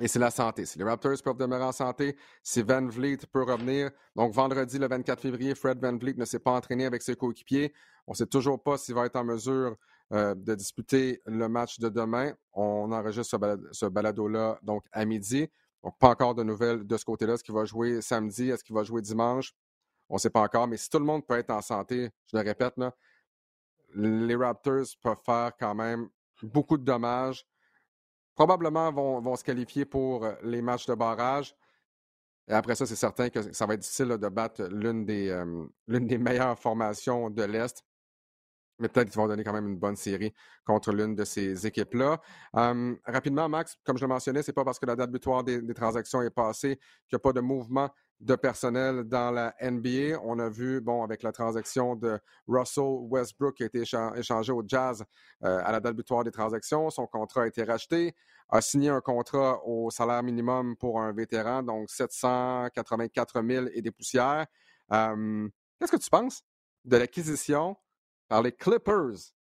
Et c'est la santé. Si les Raptors peuvent demeurer en santé, si Van Vliet peut revenir. Donc, vendredi, le 24 février, Fred Van Vliet ne s'est pas entraîné avec ses coéquipiers. On ne sait toujours pas s'il va être en mesure euh, de disputer le match de demain. On enregistre ce, balado-là donc à midi. Donc, pas encore de nouvelles de ce côté-là. Est-ce qu'il va jouer samedi? Est-ce qu'il va jouer dimanche? On ne sait pas encore. Mais si tout le monde peut être en santé, je le répète, là, les Raptors peuvent faire quand même beaucoup de dommages probablement vont, se qualifier pour euh, les matchs de barrage. Et après ça, c'est certain que ça va être difficile de battre l'une des, euh, des meilleures formations de l'Est. Mais peut-être qu'ils vont donner quand même une bonne série contre l'une de ces équipes-là. rapidement, Max, comme je le mentionnais, c'est pas parce que la date butoir des, des transactions est passée qu'il n'y a pas de mouvement de personnel dans la NBA. On a vu, bon, avec la transaction de Russell Westbrook qui a été échangé au Jazz euh, à la date butoir des transactions, son contrat a été racheté, a signé un contrat au salaire minimum pour un vétéran, donc 784 000 et des poussières. Qu'est-ce que tu penses de l'acquisition par les Clippers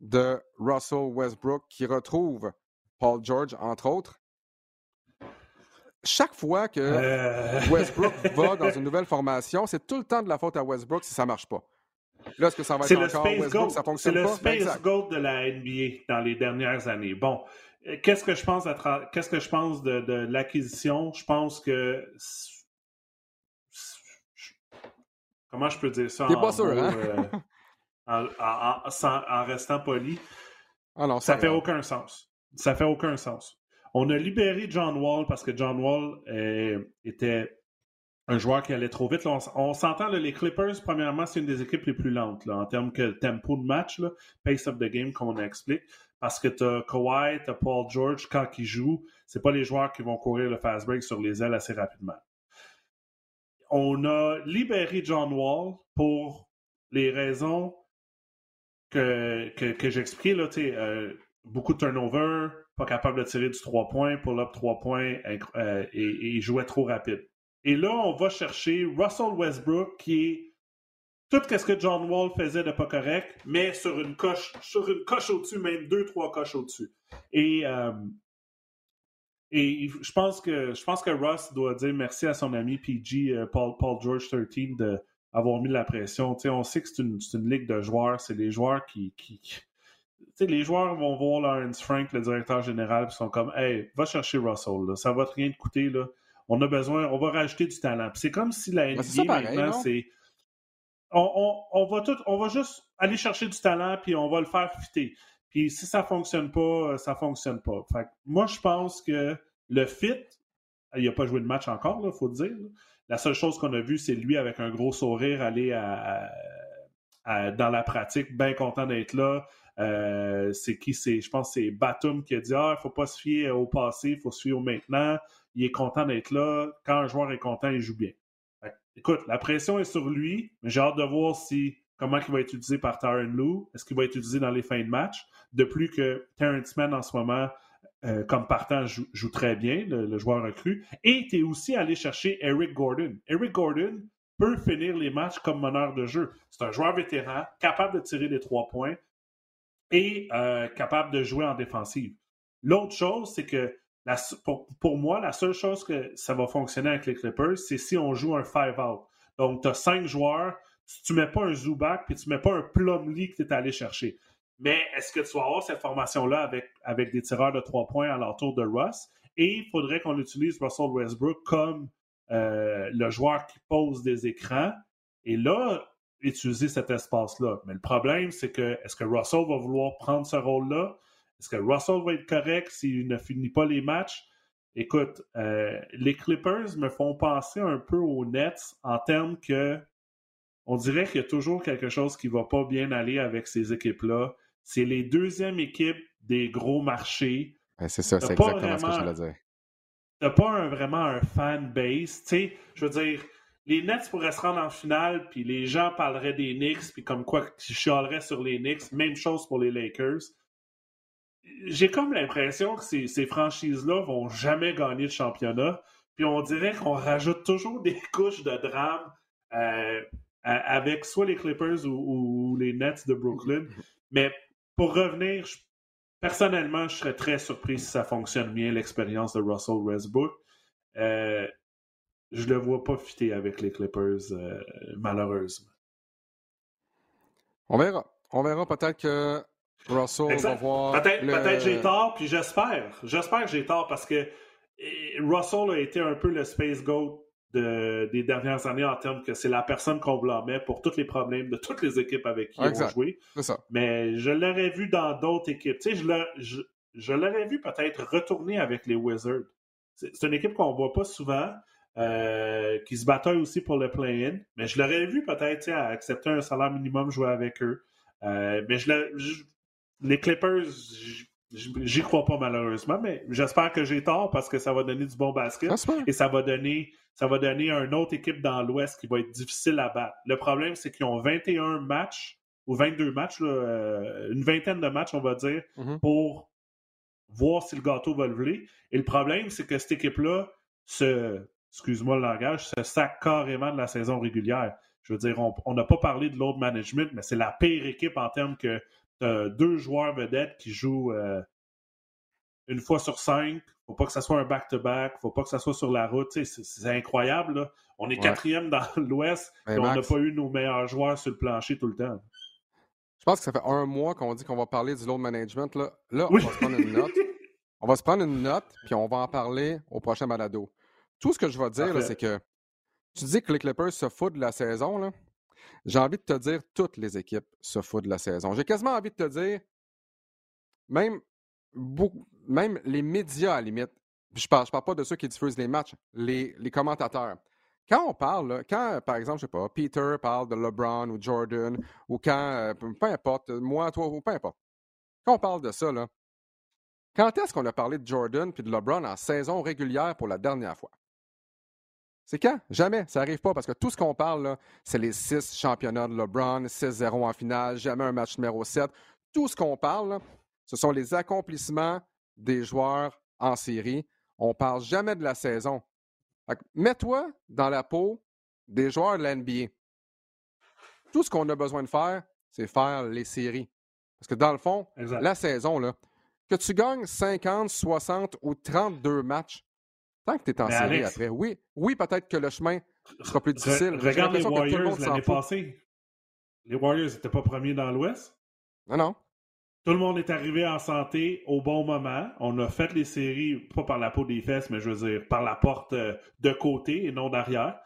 de Russell Westbrook qui retrouve Paul George, entre autres, chaque fois que euh. Westbrook va dans une nouvelle formation, c'est tout le temps de la faute à Westbrook si ça ne marche pas. Là, est-ce que ça va être encore Westbrook, ça fonctionne pas? C'est le Space Gold de la NBA dans les dernières années. Bon, euh, qu'est-ce que je pense, qu'est-ce que je pense de, l'acquisition? Je pense que... Comment je peux dire ça? T'es pas sûr, hein? Euh, en, restant poli? Ah non, ça fait aucun sens. Ça fait aucun sens. On a libéré John Wall parce que John Wall euh, était un joueur qui allait trop vite. on, s'entend, les Clippers, premièrement, c'est une des équipes les plus lentes en termes de tempo de match, pace of the game, comme on explique. Parce que tu as Kawhi, tu as Paul George, quand ils jouent, c'est pas les joueurs qui vont courir le fast break sur les ailes assez rapidement. On a libéré John Wall pour les raisons que, que, j'expliquais, euh, beaucoup de turnover, pas capable de tirer du 3 points, pull-up 3 points euh, et, et, jouait trop rapide. Et là, on va chercher Russell Westbrook qui est tout ce que John Wall faisait de pas correct, mais sur une coche, sur une coche au-dessus, même deux, trois coches au-dessus. Et, euh, et je pense que je pense que Russ doit dire merci à son ami PG, euh, Paul, Paul George 13, d'avoir mis la pression. on sait que c'est une, une, ligue de joueurs, c'est des joueurs qui, les joueurs vont voir Lawrence Frank, le directeur général, ils sont comme Hey, va chercher Russell, ça va rien te coûter, là. On a besoin, on va rajouter du talent. c'est comme si la NBA maintenant, c'est. On, va tout, on va juste aller chercher du talent, puis on va le faire fitter. Puis si ça fonctionne pas, ça fonctionne pas. moi, je pense que le fit, il n'a pas joué de match encore, il faut dire. La seule chose qu'on a vue, c'est lui avec un gros sourire aller dans la pratique, bien content d'être là. Euh, c'est qui? C'est Je pense que c'est Batum qui a dit Ah, il ne faut pas se fier au passé, il faut se fier au maintenant. Il est content d'être là. Quand un joueur est content, il joue bien. écoute, la pression est sur lui, mais j'ai hâte de voir si comment il va être utilisé par Tyron Lou. Est-ce qu'il va être utilisé dans les fins de match? De plus que Terrence Mann en ce moment, euh, comme partant, joue, très bien, le, joueur recru. Et tu es aussi allé chercher Eric Gordon. Eric Gordon peut finir les matchs comme meneur de jeu. C'est un joueur vétéran, capable de tirer des trois points, et euh, capable de jouer en défensive. L'autre chose, c'est que pour, moi, la seule chose que ça va fonctionner avec les Clippers, c'est si on joue un five-out. Donc, tu as cinq joueurs, tu ne mets pas un Zubac, puis tu ne mets pas un Plumlee que tu es allé chercher. Mais est-ce que tu vas avoir cette formation-là avec, des tireurs de trois points à l'entour de Russ? Et il faudrait qu'on utilise Russell Westbrook comme euh, le joueur qui pose des écrans. Et là, utiliser cet espace-là. Mais le problème, c'est que est-ce que Russell va vouloir prendre ce rôle-là? Est-ce que Russell va être correct s'il ne finit pas les matchs? Écoute, euh, les Clippers me font penser un peu aux Nets en termes que on dirait qu'il y a toujours quelque chose qui ne va pas bien aller avec ces équipes-là. C'est les deuxièmes équipes des gros marchés. c'est ça, c'est exactement ce que je voulais dire. T'as pas vraiment un fan base. Tu sais, je veux dire, les Nets pourraient se rendre en finale, puis les gens parleraient des Knicks, puis comme quoi ils chialeraient sur les Knicks. Même chose pour les Lakers. J'ai comme l'impression que ces, ces franchises-là vont jamais gagner de championnat. Puis on dirait qu'on rajoute toujours des couches de drame euh, avec soit les Clippers ou, les Nets de Brooklyn. Mais pour revenir, personnellement, je serais très surpris si ça fonctionne bien, l'expérience de Russell Westbrook. Euh, je le vois pas fitter avec les Clippers, euh, malheureusement. On verra. On verra peut-être que Russell va voir. Peut-être peut j'ai tort, puis j'espère. J'espère que j'ai tort parce que Russell a été un peu le space goat des dernières années en termes que c'est la personne qu'on blâmait pour tous les problèmes de toutes les équipes avec qui ont joué. Mais je l'aurais vu dans d'autres équipes. Tu sais, je, je, l'aurais vu peut-être retourner avec les Wizards. C'est une équipe qu'on ne voit pas souvent, euh, qui se bataille aussi pour le play-in. Mais je l'aurais vu peut-être accepter un salaire minimum, jouer avec eux. Euh, mais je, les Clippers, J'y crois pas malheureusement, mais j'espère que j'ai tort parce que ça va donner du bon basket et ça va donner ça va donner une autre équipe dans l'Ouest qui va être difficile à battre. Le problème, c'est qu'ils ont 21 matchs ou 22 matchs, euh, une vingtaine de matchs, on va dire, mm-hmm. pour voir si le gâteau va lever. Et le problème, c'est que cette équipe-là se, excuse-moi le langage, se sac carrément de la saison régulière. Je veux dire, on n'a pas parlé de l'autre management, mais c'est la pire équipe en termes que deux joueurs vedettes qui jouent euh, une fois sur cinq. Faut pas que ça soit un back-to-back. Faut pas que ça soit sur la route. C'est incroyable. On est quatrième dans l'Ouest et on n'a pas eu nos meilleurs joueurs sur le plancher tout le temps. Je pense que ça fait un mois qu'on dit qu'on va parler du load management. Là, là on va se prendre une note. On va se prendre une note, puis on va en parler au prochain balado. Tout ce que je vais dire, c'est que tu dis que les Clippers se foutent de la saison. Là. J'ai envie de te dire, toutes les équipes se foutent de la saison. J'ai quasiment envie de te dire, même, même les médias à la limite, je ne parle, parle pas de ceux qui diffusent les matchs, les, commentateurs. Quand on parle, quand, par exemple, je sais pas, Peter parle de LeBron ou Jordan, ou quand, euh, peu importe, moi, toi, ou peu importe, quand on parle de ça, là, quand est-ce qu'on a parlé de Jordan puis de LeBron en saison régulière pour la dernière fois? C'est quand? Jamais. Ça n'arrive pas parce que tout ce qu'on parle, c'est les six championnats de LeBron, 6-0 en finale, jamais un match numéro 7. Tout ce qu'on parle, ce sont les accomplissements des joueurs en série. On ne parle jamais de la saison. Mets-toi dans la peau des joueurs de l'NBA. Tout ce qu'on a besoin de faire, c'est faire les séries. Parce que dans le fond, la saison, là, que tu gagnes 50, 60 ou 32 matchs, Tant que tu es en série après, oui, oui peut-être que le chemin sera plus difficile. regarde les Warriors l'année passée. Les Warriors n'étaient pas premiers dans l'Ouest. Non, non. Tout le monde est arrivé en santé au bon moment. On a fait les séries, pas par la peau des fesses, mais je veux dire, par la porte euh, de côté et non d'arrière.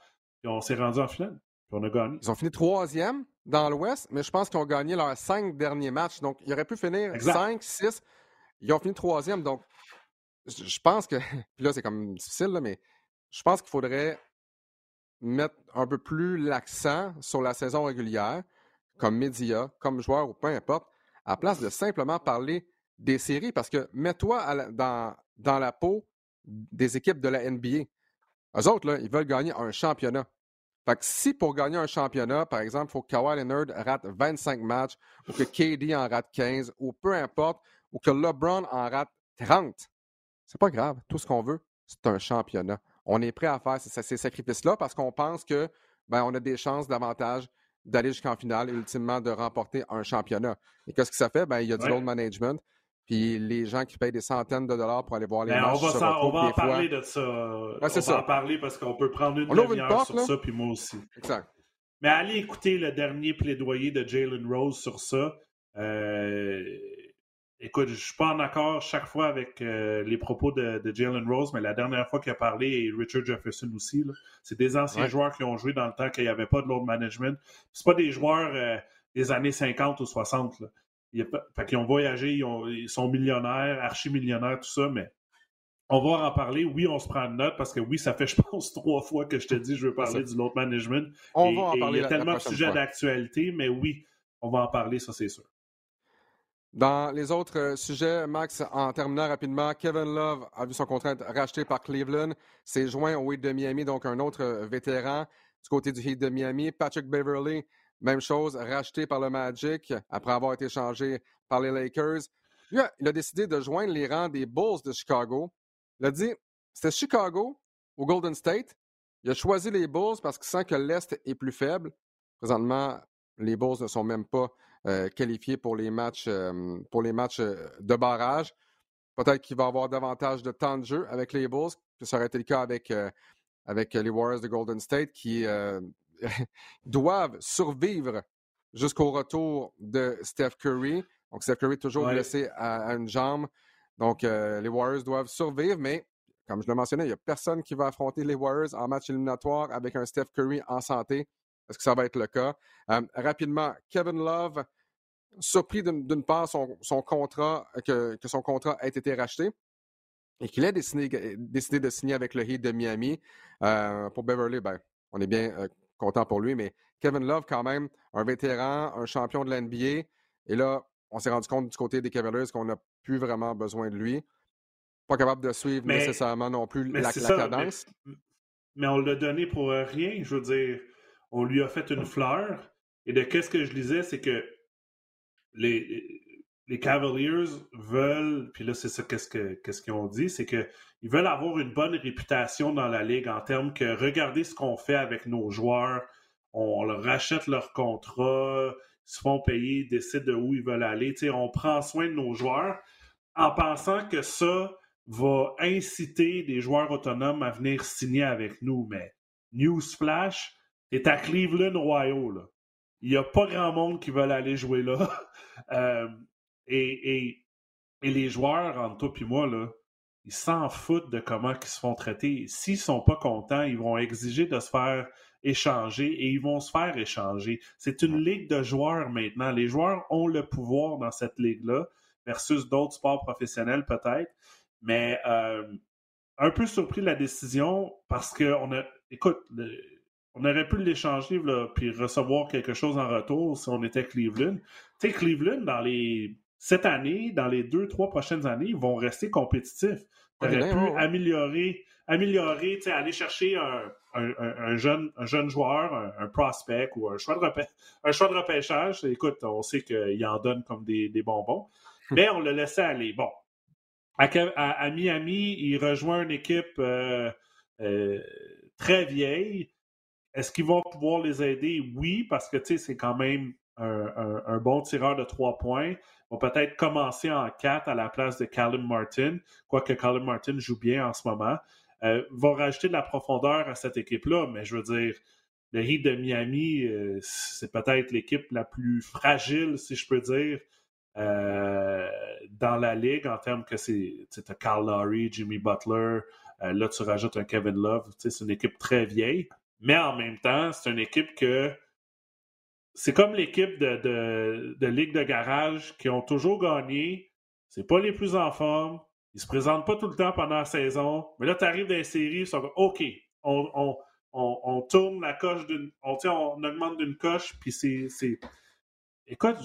Et on s'est rendu en finale. Puis on a gagné. Ils ont fini troisième dans l'Ouest, mais je pense qu'ils ont gagné leurs cinq derniers matchs. Donc, ils auraient pu finir cinq, six. Ils ont fini troisième. Donc, je pense que, puis là, c'est comme difficile, mais je pense qu'il faudrait mettre un peu plus l'accent sur la saison régulière, comme média, comme joueur ou peu importe, à place de simplement parler des séries, parce que mets-toi dans, dans la peau des équipes de la NBA. Eux autres, là, ils veulent gagner un championnat. Fait que si pour gagner un championnat, par exemple, il faut que Kawhi Leonard rate 25 matchs, ou que KD en rate 15, ou peu importe, ou que LeBron en rate 30, c'est pas grave. Tout ce qu'on veut, c'est un championnat. On est prêt à faire ces, sacrifices-là parce qu'on pense que ben, on a des chances davantage d'aller jusqu'en finale et ultimement de remporter un championnat. Et qu'est-ce que ça fait? Ben, il y a du load management. Puis les gens qui payent des centaines de dollars pour aller voir les ben, matchs. On va, on va en parler de ça. on va en parler parce qu'on peut prendre une demi-heure sur ça, puis moi aussi. Exact. Mais allez écouter le dernier plaidoyer de Jalen Rose sur ça. Euh, Écoute, je suis pas en accord chaque fois avec euh, les propos de, Jalen Rose, mais la dernière fois qu'il a parlé, et Richard Jefferson aussi, c'est des anciens joueurs qui ont joué dans le temps qu'il n'y avait pas de load management. C'est pas des joueurs euh, des années 50 ou 60. Là. Ils, ont voyagé, ils, sont millionnaires, archi-millionnaires, tout ça, mais on va en parler. Oui, on se prend une note parce que oui, ça fait, je pense, trois fois que je te dis je veux parler du load management. On va en parler. Il y a tellement de sujets d'actualité, mais oui, on va en parler, ça c'est sûr. Dans les autres euh, sujets, Max, en terminant rapidement, Kevin Love a vu son contrat racheté par Cleveland, s'est joint au Heat de Miami, donc un autre euh, vétéran du côté du Heat de Miami. Patrick Beverly, même chose, racheté par le Magic après avoir été changé par les Lakers. Lui, il a décidé de joindre les rangs des Bulls de Chicago. Il a dit, c'était Chicago ou Golden State? Il a choisi les Bulls parce qu'il sent que l'Est est plus faible. Présentement, les Bulls ne sont même pas qualifiés pour les matchs, pour les matchs de barrage. Peut-être qu'il va avoir davantage de temps de jeu avec les Bulls, que ça aurait été le cas avec, avec les Warriors de Golden State, qui doivent survivre jusqu'au retour de Steph Curry. Donc, Steph Curry toujours blessé à, une jambe. Donc, les Warriors doivent survivre, mais comme je le mentionnais, il n'y a personne qui va affronter les Warriors en match éliminatoire avec un Steph Curry en santé. Est-ce que ça va être le cas? Euh, rapidement, Kevin Love, surpris d'une part son, contrat, que, son contrat ait été racheté et qu'il ait décidé, de signer avec le Heat de Miami. Euh, pour Beverly, ben, on est bien euh, content pour lui, mais Kevin Love, quand même, un vétéran, un champion de l'NBA. Et là, on s'est rendu compte du côté des Cavaliers qu'on n'a plus vraiment besoin de lui pas capable de suivre nécessairement non plus la, cadence. Mais, on l'a donné pour rien. Je veux dire, on lui a fait une fleur. Et de qu'est-ce que je disais, c'est que les, Cavaliers veulent, puis là, c'est ça qu'est-ce qu'ils ont dit, c'est qu'ils veulent avoir une bonne réputation dans la ligue en termes que regardez ce qu'on fait avec nos joueurs, on leur rachète leur contrat, ils se font payer, ils décident de où ils veulent aller. on prend soin de nos joueurs en pensant que ça, va inciter des joueurs autonomes à venir signer avec nous. Mais Newsflash, est à Cleveland, Ohio. Là. Il n'y a pas grand monde qui veut aller jouer là. Euh, et, les joueurs, entre toi et moi, là, ils s'en foutent de comment ils se font traiter. S'ils ne sont pas contents, ils vont exiger de se faire échanger et ils vont se faire échanger. C'est une ligue de joueurs maintenant. Les joueurs ont le pouvoir dans cette ligue-là versus d'autres sports professionnels peut-être. Mais euh, un peu surpris de la décision parce qu'on a. Écoute, on aurait pu l'échanger puis recevoir quelque chose en retour si on était Cleveland. Tu sais, Cleveland, dans les cette année, dans les deux, trois prochaines années, ils vont rester compétitifs. Tu aurais pu améliorer, améliorer, aller chercher un, jeune, un jeune joueur, un, prospect ou un choix de, un choix de repêchage. Écoute, on sait qu'il en donne comme des, des bonbons. Mais on le laissait aller. Bon, à, Miami, il rejoint une équipe euh, euh, très vieille. Est-ce qu'ils vont pouvoir les aider? Oui, parce que c'est quand même un, bon tireur de trois points. Ils vont peut-être commencer en quatre à la place de Callum Martin, quoique Callum Martin joue bien en ce moment. Euh, vont rajouter de la profondeur à cette équipe-là, mais je veux dire, le Heat de Miami, euh, c'est peut-être l'équipe la plus fragile, si je peux dire, euh, dans la ligue en termes que c'est Carl Lowry, Jimmy Butler, euh, là tu rajoutes un Kevin Love, c'est une équipe très vieille, mais en même temps, c'est une équipe que c'est comme l'équipe de, de, ligue de garage qui ont toujours gagné, c'est pas les plus en forme, ils se présentent pas tout le temps pendant la saison, mais là tu arrives dans les séries, ils sont comme OK, on, on, tourne la coche d'une. On, on augmente d'une coche, puis c'est. Écoute,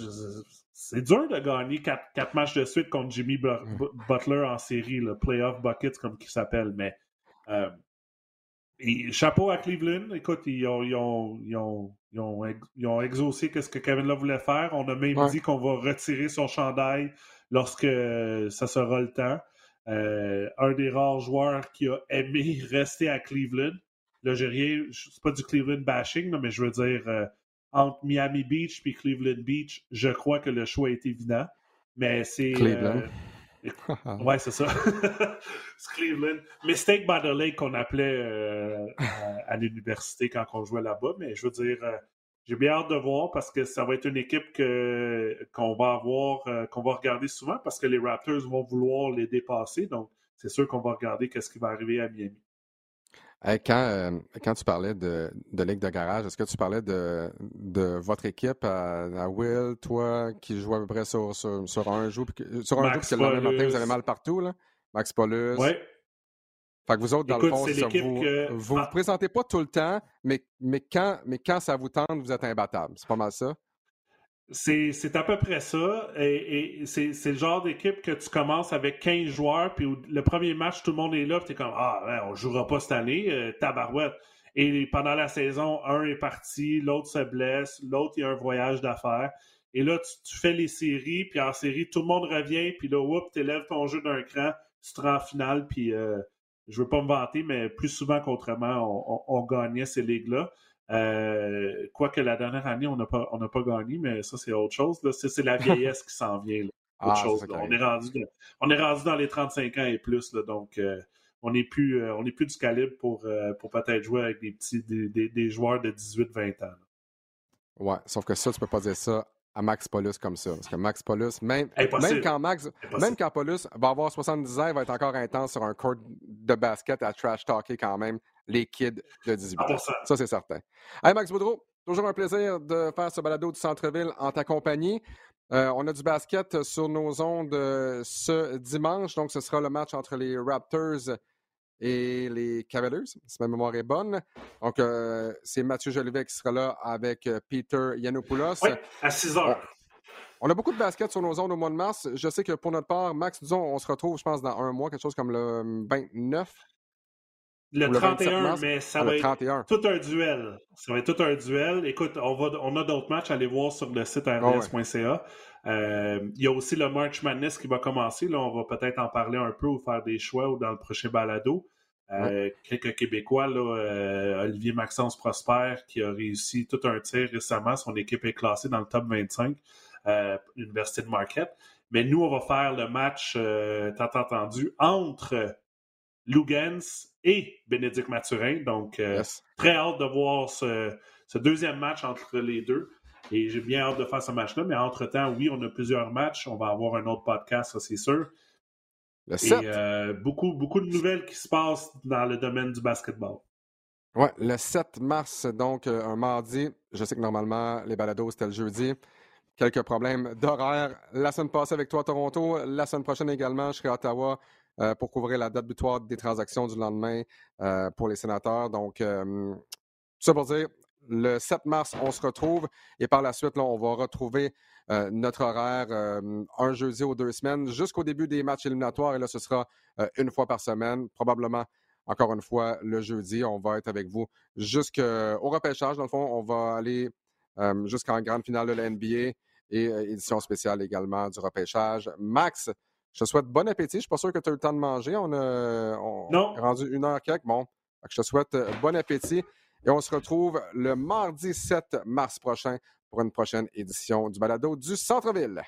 c'est dur de gagner quatre, matchs de suite contre Jimmy Butler en série, le Playoff Buckets, comme il s'appelle. Mais euh, chapeau à Cleveland. Écoute, ils ont, ils ont, ils ont, ils ont, exaucé ce que Kevin Love voulait faire. On a même dit qu'on va retirer son chandail lorsque ça sera le temps. Euh, un des rares joueurs qui a aimé rester à Cleveland. Là, j'ai rien, c'est pas du Cleveland bashing, mais je veux dire, euh, entre Miami Beach et Cleveland Beach, je crois que le choix est évident. Mais c'est. Cleveland. Euh, ouais, c'est ça. Cleveland. Mistake by qu'on appelait euh, à, l'université quand on jouait là-bas. Mais je veux dire, euh, j'ai bien hâte de voir parce que ça va être une équipe que, qu'on va avoir, qu'on va regarder souvent parce que les Raptors vont vouloir les dépasser. Donc, c'est sûr qu'on va regarder qu'est-ce qui va arriver à Miami. Quand, euh, quand tu parlais de, de Ligue de garage, est-ce que tu parlais de, de votre équipe à, Will, toi, qui joue à peu près sur, sur, sur un jour, sur un jour, parce que le lendemain matin, vous avez mal partout, là? Max Paulus. Oui. Fait que vous autres, dans le fond, ça, vous ne vous, ah. présentez pas tout le temps, mais, mais, quand, mais quand ça vous tente, vous êtes imbattable. C'est pas mal ça? C'est à peu près ça. C'est le genre d'équipe que tu commences avec 15 joueurs, puis le premier match, tout le monde est là, puis tu es comme Ah, on jouera pas cette année, euh, tabarouette. Et pendant la saison, un est parti, l'autre se blesse, l'autre, il y a un voyage d'affaires. Et là, tu, fais les séries, puis en série, tout le monde revient, puis là, whoop, tu élèves ton jeu d'un cran, tu te rends en finale, puis euh, je veux pas me vanter, mais plus souvent qu'autrement, on, gagnait ces ligues-là. Euh, quoique la dernière année, on n'a pas, pas gagné, mais ça, c'est autre chose. C'est la vieillesse qui s'en vient. Ah, chose, on, est rendu, on est rendu dans les 35 ans et plus, donc euh, on n'est plus, euh, plus du calibre pour, pour peut-être jouer avec des petits des, joueurs de 18-20 ans. Ouais, sauf que ça, tu peux pas dire ça à Max Paulus comme ça. Parce que Max Paulus, même, même quand Max, même quand Paulus va avoir 70 ans, il va être encore intense sur un court de basket à trash talker quand même les kids de 18 ans. Ça, c'est certain. Hey, Max Boudreau, toujours un plaisir de faire ce balado du centre-ville en ta compagnie. Euh, on a du basket sur nos ondes euh, ce dimanche, donc ce sera le match entre les Raptors et les Cavaliers, si ma mémoire est bonne. Donc, euh, c'est Mathieu Jolivet qui sera là avec Peter Yanopoulos. Oui, à 6 heures. On, a beaucoup de basket sur nos ondes au mois de mars. Je sais que pour notre part, Max, disons, on se retrouve, je pense, dans un mois, quelque chose comme le 29. Le 31, mais ça ah, va être tout un duel. Ça va être tout un duel. Écoute, on, va, on a d'autres matchs à aller voir sur le site rs.ca. Euh, il y a aussi le March Madness qui va commencer. Là, on va peut-être en parler un peu ou faire des choix ou dans le prochain balado. Euh, quelques Québécois, là, euh, Olivier Maxence Prosper, qui a réussi tout un tir récemment. Son équipe est classée dans le top 25, Université de Marquette. Mais nous, on va faire le match, tant entendu, entre Lugans et Bénédicte Mathurin. Donc, euh, très hâte de voir ce, deuxième match entre les deux. Et j'ai bien hâte de faire ce match-là. Mais entre-temps, oui, on a plusieurs matchs. On va avoir un autre podcast, ça c'est sûr. Le 7. Et euh, beaucoup, beaucoup de nouvelles qui se passent dans le domaine du basketball. Oui, le 7 mars, donc euh, un mardi. Je sais que normalement, les balados, c'était le jeudi. Quelques problèmes d'horaire. La semaine passée avec toi à Toronto. La semaine prochaine également, je serai à Ottawa. Euh, pour couvrir la date butoir des transactions du lendemain euh, pour les sénateurs. Donc, tout ça pour dire, le 7 mars, on se retrouve et par la suite, là, on va retrouver euh, notre horaire un jeudi ou deux semaines jusqu'au début des matchs éliminatoires. Et là, ce sera une fois par semaine, probablement encore une fois le jeudi. On va être avec vous jusqu'au repêchage. Dans le fond, on va aller jusqu'en grande finale de la NBA et édition spéciale également du repêchage. Max, je te souhaite bon appétit. Je ne suis pas sûr que tu as eu le temps de manger. On, a, non. est rendu une heure quelque. Bon, je te souhaite euh, bon appétit. Et on se retrouve le mardi 7 mars prochain pour une prochaine édition du balado du Centre-Ville.